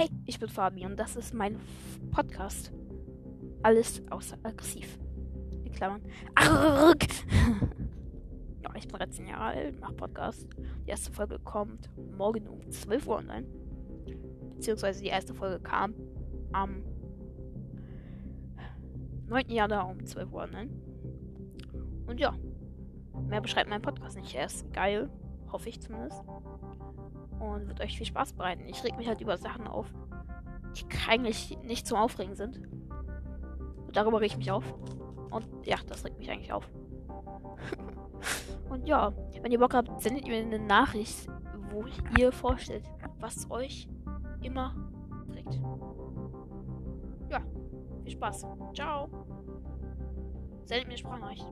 Hey, ich bin Fabi und das ist mein Podcast. Alles außer aggressiv. In Klammern. Arrgh. ja, ich bin 13 Jahre alt, mach Podcast. Die erste Folge kommt morgen um 12 Uhr online. Beziehungsweise die erste Folge kam am 9. Januar um 12 Uhr online. Und ja, mehr beschreibt mein Podcast nicht. Er ist geil, hoffe ich zumindest und wird euch viel Spaß bereiten. Ich reg mich halt über Sachen auf, die eigentlich nicht zum Aufregen sind. Und darüber reg ich mich auf. Und ja, das regt mich eigentlich auf. und ja, wenn ihr Bock habt, sendet mir eine Nachricht, wo ihr vorstellt, was euch immer trägt. Ja, viel Spaß. Ciao. Sendet mir Sprachnachricht.